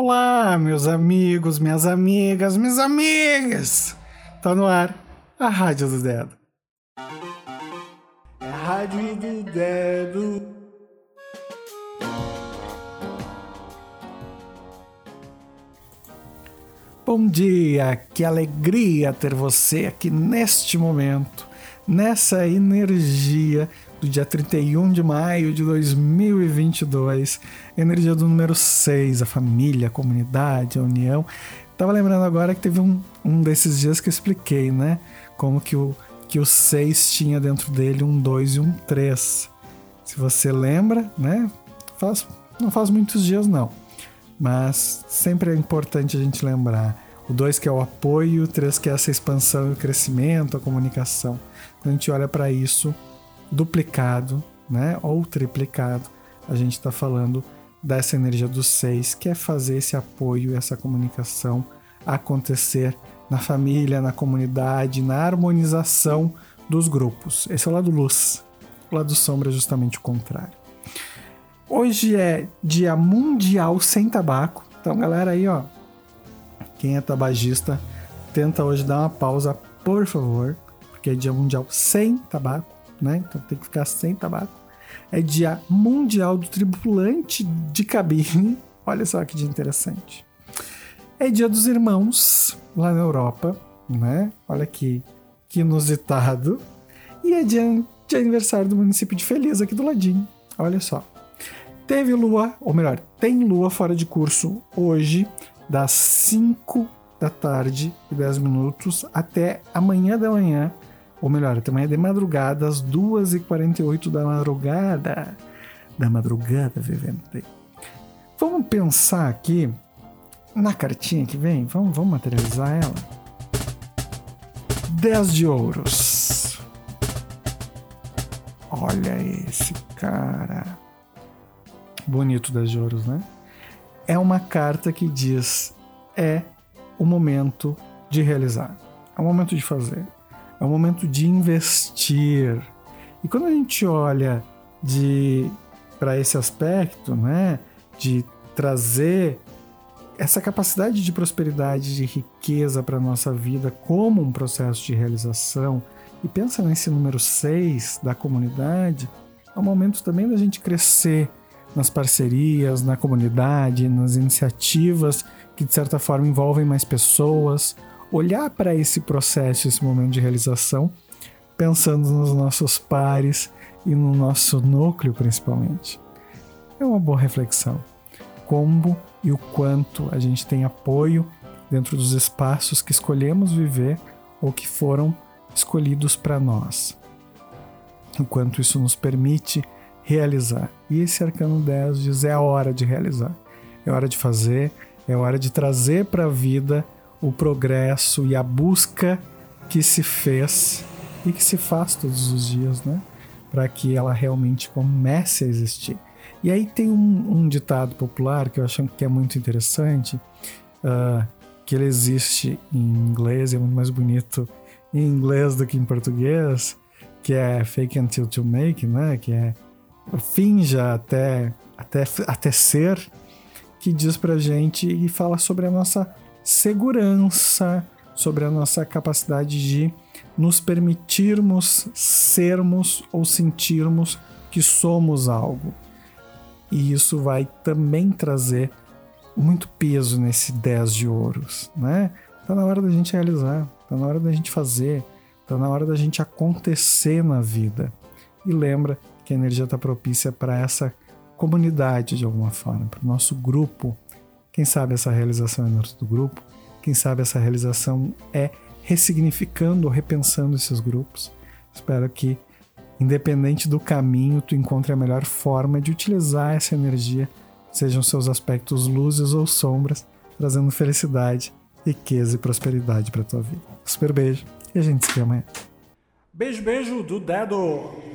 Olá, meus amigos, minhas amigas, minhas amigas! Tá no ar a Rádio do Dedo. É a Rádio do Dedo. Bom dia, que alegria ter você aqui neste momento, nessa energia do dia 31 de maio de 2022, energia do número 6, a família, a comunidade, a união. Tava lembrando agora que teve um, um desses dias que eu expliquei, né? Como que o, que o 6 tinha dentro dele um 2 e um 3. Se você lembra, né? Faz, não faz muitos dias não, mas sempre é importante a gente lembrar. O 2 que é o apoio, o 3 que é essa expansão e o crescimento, a comunicação. Quando a gente olha para isso, duplicado, né, ou triplicado, a gente está falando dessa energia do seis, que é fazer esse apoio, essa comunicação acontecer na família, na comunidade, na harmonização dos grupos. Esse é o lado luz. O lado sombra é justamente o contrário. Hoje é Dia Mundial Sem Tabaco. Então, galera aí, ó, quem é tabagista, tenta hoje dar uma pausa, por favor, porque é Dia Mundial Sem Tabaco né? Então tem que ficar sem tabaco. É dia mundial do tripulante de cabine. Olha só que dia interessante. É dia dos irmãos lá na Europa, né? Olha que, que inusitado. E é dia de aniversário do município de Feliz aqui do ladinho. Olha só. Teve lua, ou melhor, tem lua fora de curso hoje, das 5 da tarde e 10 minutos até amanhã da manhã, ou melhor, amanhã de madrugada, às 2h48 da madrugada. Da madrugada, vivente. Vamos pensar aqui na cartinha que vem? Vamos, vamos materializar ela? 10 de ouros. Olha esse cara. Bonito 10 de ouros, né? É uma carta que diz: é o momento de realizar, é o momento de fazer, é o momento de investir. E quando a gente olha de para esse aspecto, né, de trazer essa capacidade de prosperidade, de riqueza para a nossa vida como um processo de realização, e pensa nesse número 6 da comunidade, é o momento também da gente crescer nas parcerias, na comunidade, nas iniciativas que de certa forma envolvem mais pessoas, olhar para esse processo, esse momento de realização, pensando nos nossos pares e no nosso núcleo principalmente. É uma boa reflexão. Como e o quanto a gente tem apoio dentro dos espaços que escolhemos viver ou que foram escolhidos para nós. O quanto isso nos permite realizar. E esse arcano 10 diz: é a hora de realizar, é hora de fazer, é hora de trazer para a vida o progresso e a busca que se fez e que se faz todos os dias, né? Para que ela realmente comece a existir. E aí tem um, um, ditado popular que eu acho que é muito interessante, uh, que ele existe em inglês, é muito mais bonito em inglês do que em português, que é fake until to make, né? Que é finja até, até, até ser, que diz pra gente e fala sobre a nossa segurança, sobre a nossa capacidade de nos permitirmos sermos ou sentirmos que somos algo. E isso vai também trazer muito peso nesse 10 de ouros, né? Tá na hora da gente realizar, tá na hora da gente fazer, tá na hora da gente acontecer na vida. E lembra que a energia está propícia para essa comunidade de alguma forma, para o nosso grupo quem sabe essa realização é dentro do grupo, quem sabe essa realização é ressignificando ou repensando esses grupos. Espero que, independente do caminho, tu encontre a melhor forma de utilizar essa energia, sejam seus aspectos luzes ou sombras, trazendo felicidade, riqueza e prosperidade para tua vida. Super beijo e a gente se vê amanhã. Beijo, beijo do dedo.